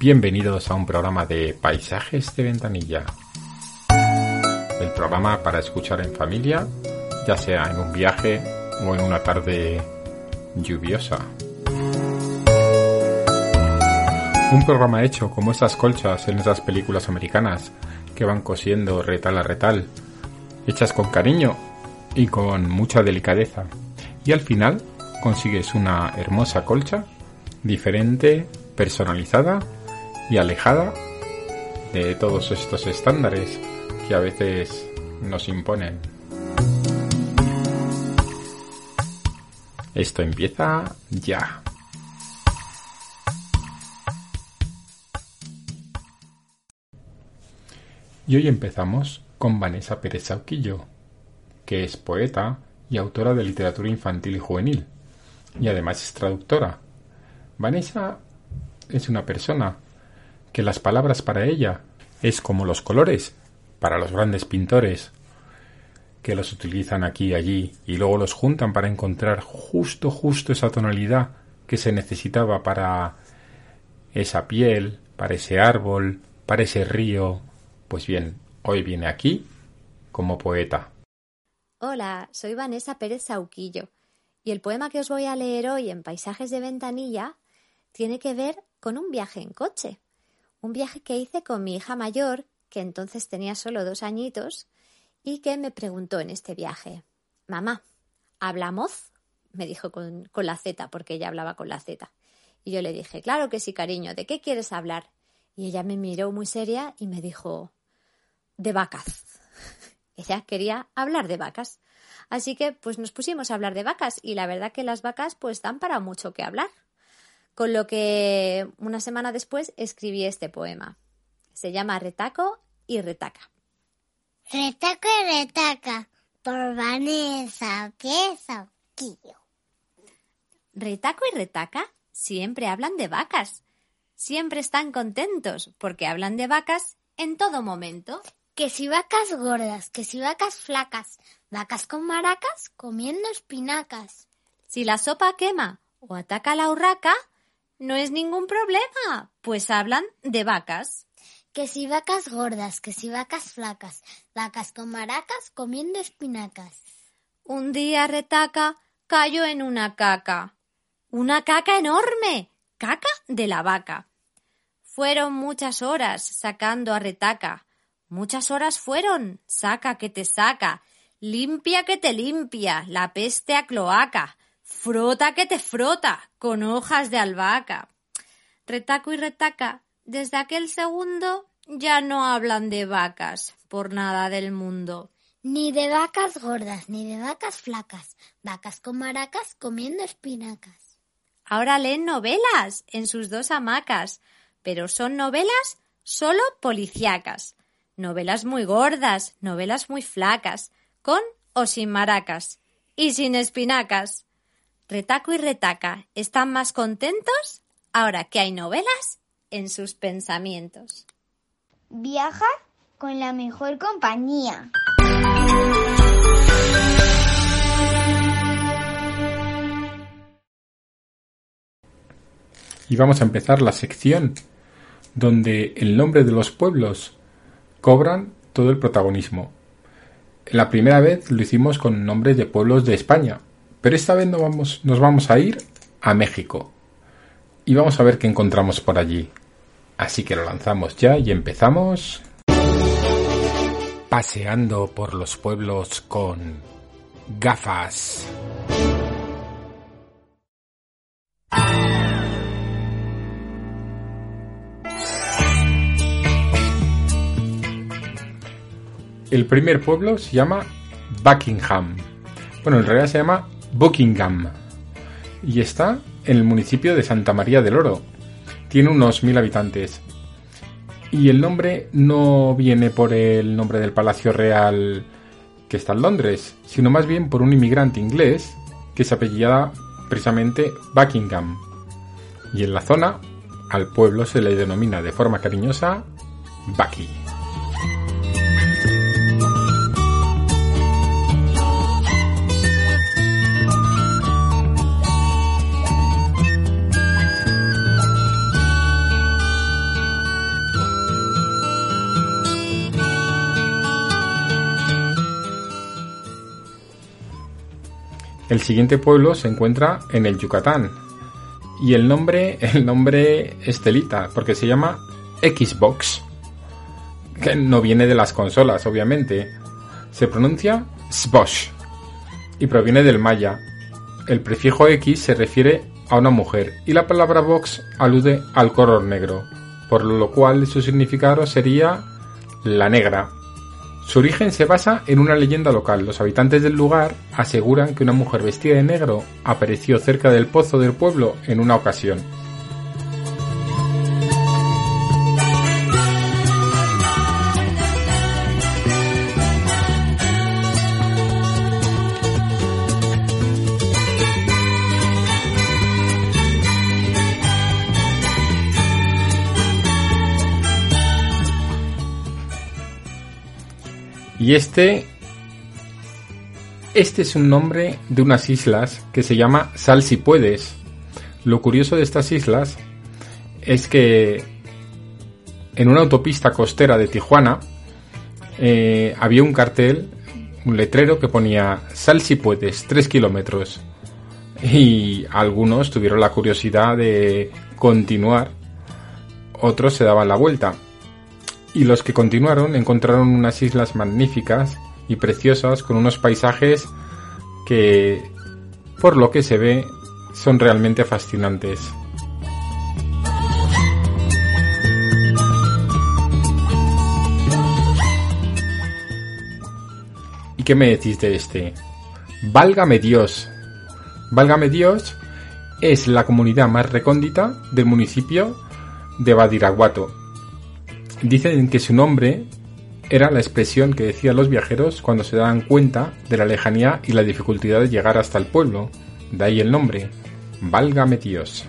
Bienvenidos a un programa de Paisajes de Ventanilla. El programa para escuchar en familia, ya sea en un viaje o en una tarde lluviosa. Un programa hecho como estas colchas en esas películas americanas que van cosiendo retal a retal, hechas con cariño y con mucha delicadeza. Y al final consigues una hermosa colcha, diferente, personalizada y alejada de todos estos estándares que a veces nos imponen. Esto empieza ya. Y hoy empezamos con Vanessa Pérez Sauquillo, que es poeta y autora de literatura infantil y juvenil, y además es traductora. Vanessa es una persona que las palabras para ella es como los colores para los grandes pintores que los utilizan aquí y allí y luego los juntan para encontrar justo justo esa tonalidad que se necesitaba para esa piel, para ese árbol, para ese río. Pues bien, hoy viene aquí como poeta. Hola, soy Vanessa Pérez Sauquillo y el poema que os voy a leer hoy en Paisajes de Ventanilla tiene que ver con un viaje en coche. Un viaje que hice con mi hija mayor, que entonces tenía solo dos añitos, y que me preguntó en este viaje, Mamá, ¿hablamos? Me dijo con, la Z, porque ella hablaba con la Z. Y yo le dije, claro que sí, cariño, ¿de qué quieres hablar? Y ella me miró muy seria y me dijo, de vacas. ella quería hablar de vacas. Así que pues nos pusimos a hablar de vacas y la verdad que las vacas pues dan para mucho que hablar. Con lo que una semana después escribí este poema. Se llama Retaco y Retaca. Retaco y Retaca por Vanessa Sauquillo. Retaco y Retaca siempre hablan de vacas. Siempre están contentos porque hablan de vacas en todo momento. Que si vacas gordas, que si vacas flacas, vacas con maracas comiendo espinacas. Si la sopa quema o ataca la urraca, no es ningún problema, pues hablan de vacas. Que si vacas gordas, que si vacas flacas, vacas con maracas comiendo espinacas. Un día Retaca cayó en una caca. Una caca enorme. Caca de la vaca. Fueron muchas horas sacando a Retaca. Muchas horas fueron. Saca que te saca. Limpia que te limpia. La peste a cloaca. Frota que te frota con hojas de albahaca. Retaco y retaca, desde aquel segundo ya no hablan de vacas por nada del mundo. Ni de vacas gordas, ni de vacas flacas, vacas con maracas comiendo espinacas. Ahora leen novelas en sus dos hamacas, pero son novelas solo policíacas. Novelas muy gordas, novelas muy flacas, con o sin maracas, y sin espinacas. Retaco y Retaca están más contentos ahora que hay novelas en sus pensamientos. Viaja con la mejor compañía. Y vamos a empezar la sección donde el nombre de los pueblos cobran todo el protagonismo. La primera vez lo hicimos con nombres de pueblos de España, pero esta vez nos vamos, nos vamos a ir a México. Y vamos a ver qué encontramos por allí. Así que lo lanzamos ya y empezamos paseando por los pueblos con gafas. El primer pueblo se llama Buckingham. Bueno, en realidad se llama Buckingham y está en el municipio de Santa María del Oro. Tiene unos mil habitantes. Y el nombre no viene por el nombre del Palacio Real que está en Londres, sino más bien por un inmigrante inglés que se apellida precisamente Buckingham. Y en la zona al pueblo se le denomina de forma cariñosa Bucky. El siguiente pueblo se encuentra en el Yucatán. Y el nombre, el nombre Estelita, porque se llama Xbox. Que no viene de las consolas, obviamente. Se pronuncia Sbosh y proviene del maya. El prefijo X se refiere a una mujer y la palabra box alude al color negro, por lo cual su significado sería la negra. Su origen se basa en una leyenda local. Los habitantes del lugar aseguran que una mujer vestida de negro apareció cerca del pozo del pueblo en una ocasión. Y este. Este es un nombre de unas islas que se llama Sal si puedes. Lo curioso de estas islas es que en una autopista costera de Tijuana eh, había un cartel, un letrero que ponía Sal si puedes, 3 kilómetros. Y algunos tuvieron la curiosidad de continuar, otros se daban la vuelta y los que continuaron encontraron unas islas magníficas y preciosas con unos paisajes que, por lo que se ve, son realmente fascinantes. ¿Y qué me decís de este? Válgame Dios. Válgame Dios es la comunidad más recóndita del municipio de Badiraguato, Dicen que su nombre era la expresión que decían los viajeros cuando se daban cuenta de la lejanía y la dificultad de llegar hasta el pueblo. De ahí el nombre. Válgame Dios.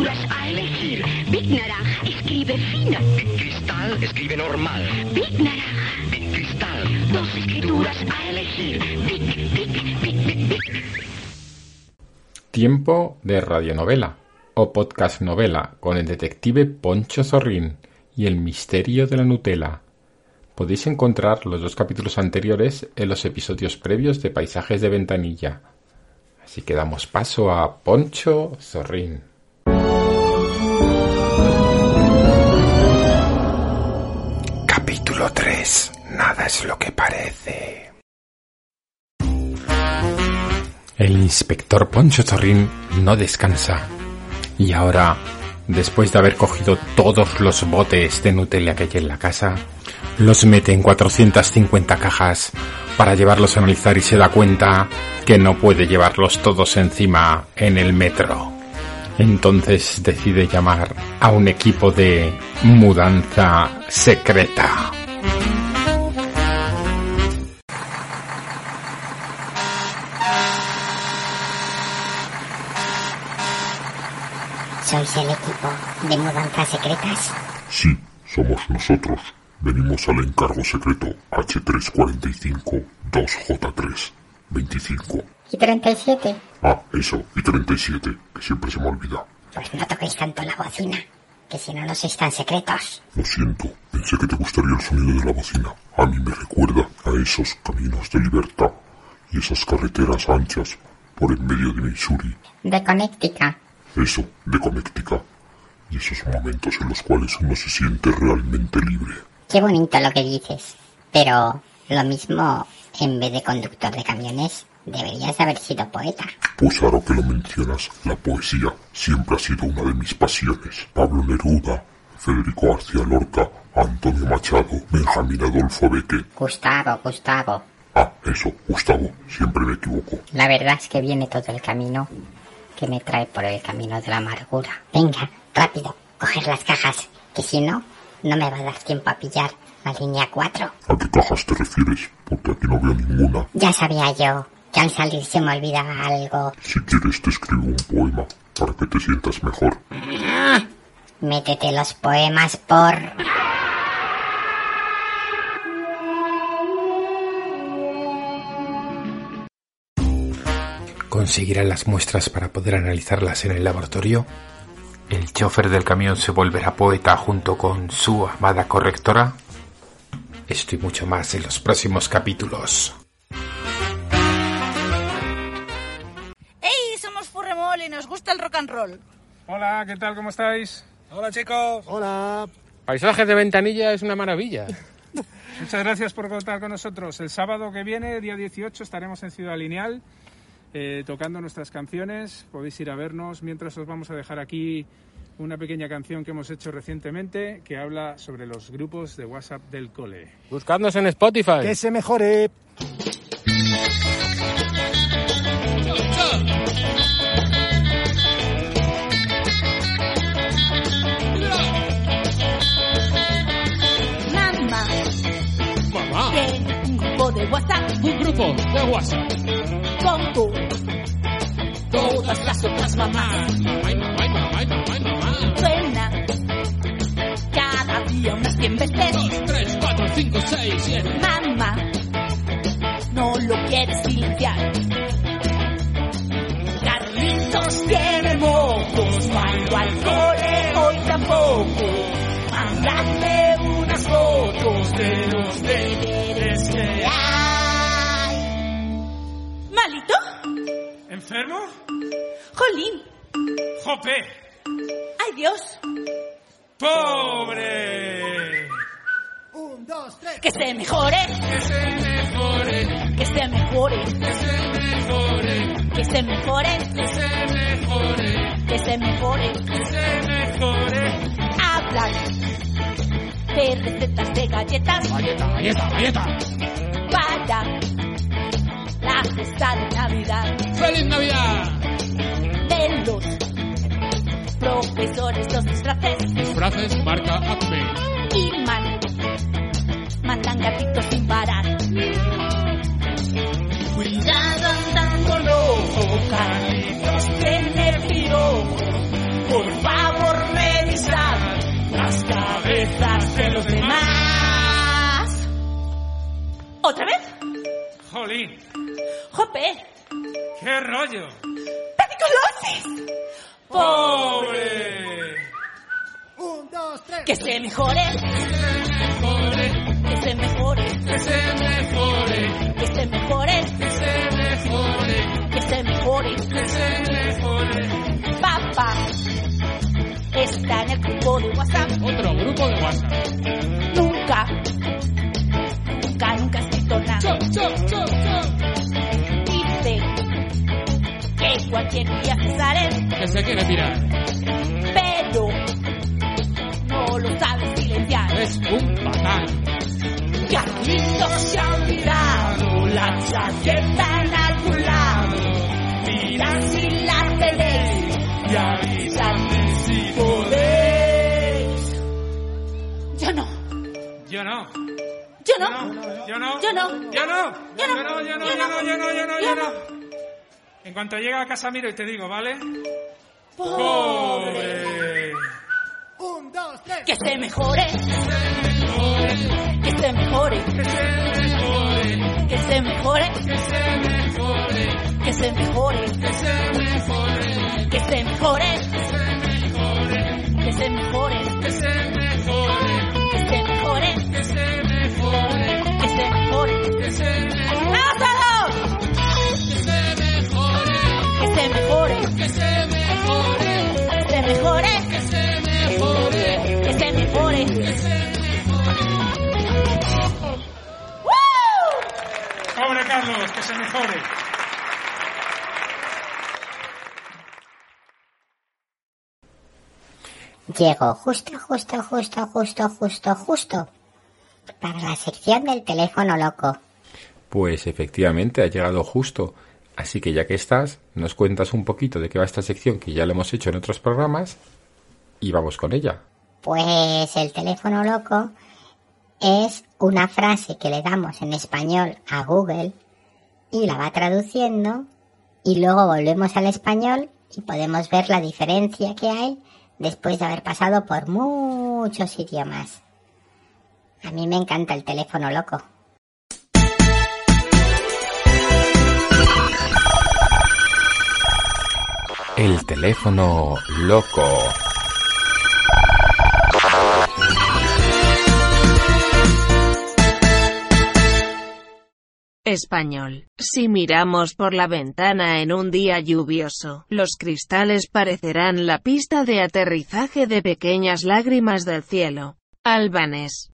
Escrituras a elegir. Big Naranja escribe fino. Big Cristal escribe normal. Big Naranja. Big Cristal, dos escrituras a elegir. Big, big, big, big, big. Tiempo de radionovela o podcast novela con el detective Poncho Zorrín y el misterio de la Nutella. Podéis encontrar los dos capítulos anteriores en los episodios previos de Paisajes de Ventanilla. Así que damos paso a Poncho Zorrín. Es lo que parece. El inspector Poncho Zorrín no descansa. Y ahora, después de haber cogido todos los botes de Nutella que hay en la casa, los mete en 450 cajas para llevarlos a analizar y se da cuenta que no puede llevarlos todos encima en el metro. Entonces decide llamar a un equipo de mudanza secreta. ¿Sois el equipo de mudanzas secretas? Sí, somos nosotros. Venimos al encargo secreto H345 2J3 25. ¿Y 37? Ah, eso, y 37, que siempre se me olvida. Pues no toquéis tanto la bocina, que si no, no sois tan secretos. Lo siento, pensé que te gustaría el sonido de la bocina. A mí me recuerda a esos caminos de libertad y esas carreteras anchas por en medio de Missouri. De Connecticut. Eso, de Connecticut. Y esos momentos en los cuales uno se siente realmente libre. Qué bonito lo que dices. Pero lo mismo, en vez de conductor de camiones, deberías haber sido poeta. Pues ahora que lo mencionas, la poesía siempre ha sido una de mis pasiones. Pablo Neruda, Federico García Lorca, Antonio Machado, Benjamín Adolfo Beque. Gustavo, Gustavo. Ah, eso, Gustavo, siempre me equivoco. La verdad es que viene todo el camino que me trae por el camino de la amargura. Venga, rápido, coger las cajas, que si no, no me va a dar tiempo a pillar la línea 4. ¿A qué cajas te refieres? Porque aquí no veo ninguna. Ya sabía yo que al salir se me olvidaba algo. Si quieres te escribo un poema para que te sientas mejor. Métete los poemas por... conseguirán las muestras para poder analizarlas en el laboratorio, el chofer del camión se volverá poeta junto con su amada correctora. Esto y mucho más en los próximos capítulos. ¡Ey! Somos Furremol y nos gusta el rock and roll. Hola, ¿qué tal? ¿Cómo estáis? Hola, chicos. Hola. Paisajes de ventanilla es una maravilla. Muchas gracias por contar con nosotros. El sábado que viene, día 18, estaremos en Ciudad Lineal eh, tocando nuestras canciones. Podéis ir a vernos mientras os vamos a dejar aquí una pequeña canción que hemos hecho recientemente que habla sobre los grupos de WhatsApp del cole. Buscadnos en Spotify. Que se mejore. De WhatsApp un grupo de WhatsApp. con tú. Todas las otras mamás mamá, mamá, mamá, suena cada día unas 100 veces. Dos, tres, cuatro, cinco, seis, siete. Mamá, no lo quieres silenciar. Carlitos tiene mocos, ido al cole hoy tampoco. Mándame unas fotos de los deberes ¿Enfermo? Jolín. ¡Jope! ¡Ay, Dios! ¡Pobre! Un, dos, tres. ¡Que se mejore! Que se mejore, ¡Que se mejore! que se mejore, ¡Que se mejore! que se mejore, ¡Que se mejore! que se mejore. Hablan de recetas de galletas Galleta, galleta, galleta. para la fiesta de Navidad. ¡Feliz Navidad! De los profesores los disfraces Disfraces marca Acme. y man, mandan gatitos sin parar. Cuidado andando loco, Carlitos tiene pirojo. Por favor, revisad las cabezas de los demás. ¿Otra vez? ¡Jolín! ¡Jope! ¡Qué rollo! ¡Pediculosis! ¡Pobre! Un, dos, tres. Que se mejore, que se mejore, Que se mejore, que se mejore, que se mejore, que se mejore. que se mejore. Papá está en el grupo de WhatsApp. Otro grupo de WhatsApp. Que cualquier día se sale, Que se quiere tirar. pero no lo sabe silenciar. Es un patán. Carlitos se ha olvidado la chaqueta en algún lado. Mira si la tenéis y avísame si podéis. Yo no, Yo no. yo Yo no, no. Yo no. yo no. Yo no. Yo no. Yo no, yo no, yo no, yo no, yo no, Yo yo no. En cuanto llegue a casa miro y te digo, ¿vale? Pobre. Pobre. Un, dos, tres. Que se mejore, que se mejore, Que se mejore, que se mejore, que se mejore, que se mejore, que se mejore, que se mejore, que se mejore, que se que se mejore, mejore, que se mejore, que se mejore, que se mejore. Se mejore, que se mejore, que se mejore, que se mejore, que se mejore. que se ¡Woo! Pobre Carlos, que se mejore. Llego justo, justo, justo, justo, justo, justo. Para la sección del teléfono loco. Pues efectivamente ha llegado justo. Así que ya que estás, nos cuentas un poquito de qué va esta sección que ya lo hemos hecho en otros programas y vamos con ella. Pues el teléfono loco es una frase que le damos en español a Google y la va traduciendo y luego volvemos al español y podemos ver la diferencia que hay después de haber pasado por muchos idiomas. A mí me encanta el teléfono loco. El teléfono loco. Español. Si miramos por la ventana en un día lluvioso, los cristales parecerán la pista de aterrizaje de pequeñas lágrimas del cielo. Albanés.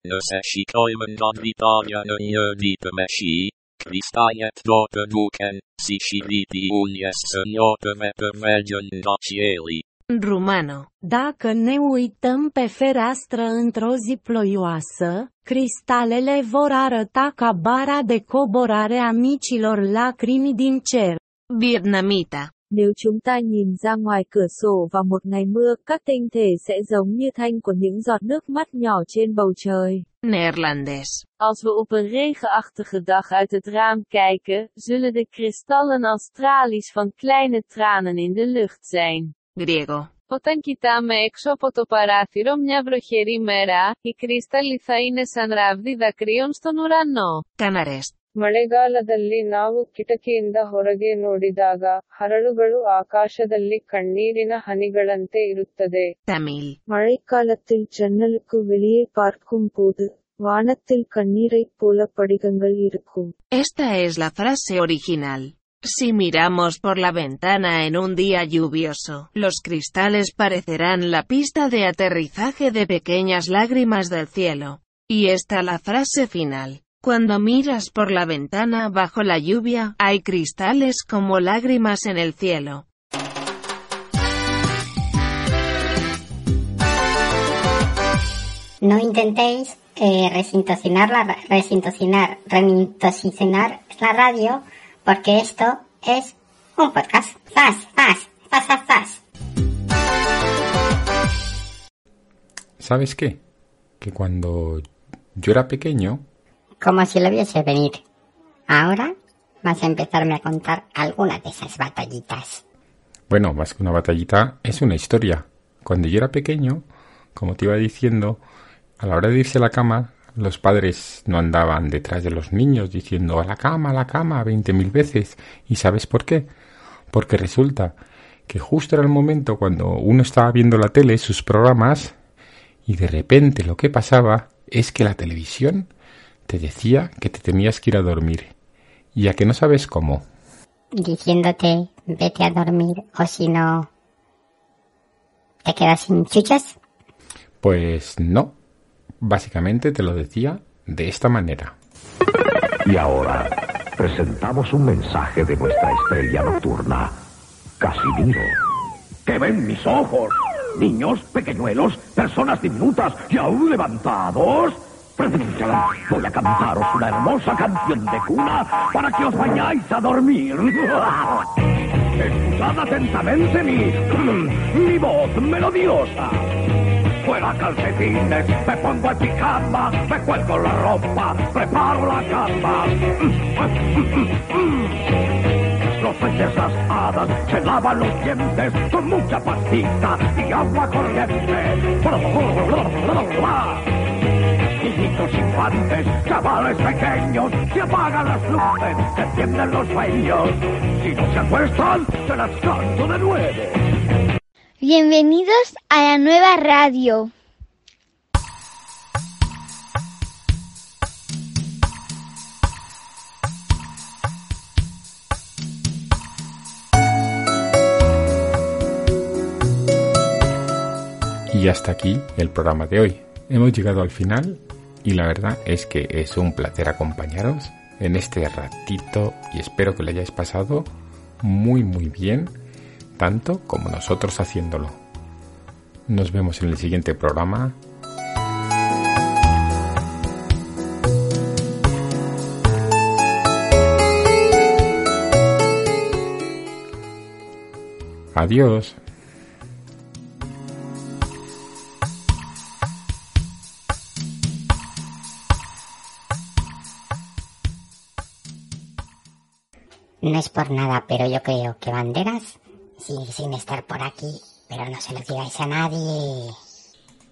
Kristajet dort duken, si shiriti unies săniotăve pervergen docieli. Rumano, dacă ne uităm pe fereastră într-o zi ploioasă, cristalele vor arăta ca bara de coborare a micilor lacrimi din cer. Vietnamita, Nếu chúng ta nhìn ra ngoài cửa sổ vào một ngày mưa, các tinh thể sẽ giống như thanh của những giọt nước mắt nhỏ trên bầu trời. Neerlandes. Als we op een regenachtige dag uit het raam kijken, zullen de kristallen als tralies van kleine tranen in de lucht zijn. Griego. Όταν κοιτάμε έξω από το παράθυρο μια βροχερή μέρα, οι κρίσταλοι θα είναι σαν ράβδι δακρύων στον ουρανό. Canares. ಮಳೆಗಾಲದಲ್ಲಿ ನಾವು ಕಿಟಕಿಯಿಂದ ಹೊರಗೆ ನೋಡಿದಾಗ ಹರಳುಗಳು ಆಕಾಶದಲ್ಲಿ ಕಣ್ಣೀರಿನ ಹನಿಗಳಂತೆ ಇರುತ್ತದೆ Tamil. மழைக்காலத்தில் ஜன்னலுக்கு வெளியே பார்க்கும் போது வானத்தில் கண்ணீரைப் போல படிகங்கள் இருக்கும் Esta es la frase original. Si miramos por la ventana en un día lluvioso, los cristales parecerán la pista de aterrizaje de pequeñas lágrimas del cielo. Y esta la frase final. Cuando miras por la ventana bajo la lluvia, hay cristales como lágrimas en el cielo. No intentéis eh, resintocinar, la, resintocinar, remintocinar la radio, porque esto es un podcast. ¡Zas, zas, zas, zas, zas! ¿Sabes qué? Que cuando yo era pequeño, Como si lo viese venir. Ahora vas a empezarme a contar alguna de esas batallitas. bueno, más que una batallita, es una historia. Cuando yo era pequeño, como te iba diciendo, a la hora de irse a la cama, los padres no andaban detrás de los niños diciendo a la cama, a la cama, veinte mil veces. ¿Y sabes por qué? Porque resulta que justo era el momento cuando uno estaba viendo la tele, sus programas, y de repente lo que pasaba es que la televisión te decía que te tenías que ir a dormir. Y a que no sabes cómo. Diciéndote, vete a dormir, o si no, te quedas sin chuchas. Pues no. Básicamente te lo decía de esta manera. Y ahora presentamos un mensaje de nuestra estrella nocturna, Casimiro. ¿Qué ven mis ojos? Niños, pequeñuelos, personas diminutas y aún levantados. Voy a cantaros una hermosa canción de cuna para que os vayáis a dormir. Escuchad atentamente mi, mi voz melodiosa. Fuera calcetines, me pongo en pijama, me cuelgo la ropa, preparo la cama. Los peces las hadas se lavan los dientes con mucha pastita y agua corriente. Niñitos infantes, chavales pequeños, se apagan las luces, se encienden los sueños. Si no se acuestan, se las canto de nuevo. Bienvenidos a la nueva radio. Y hasta aquí el programa de hoy. Hemos llegado al final y la verdad es que es un placer acompañaros en este ratito y espero que lo hayáis pasado muy muy bien, tanto como nosotros haciéndolo. Nos vemos en el siguiente programa. Adiós. Nada, pero yo creo que Banderas sin estar por aquí. Pero no se lo digáis a nadie.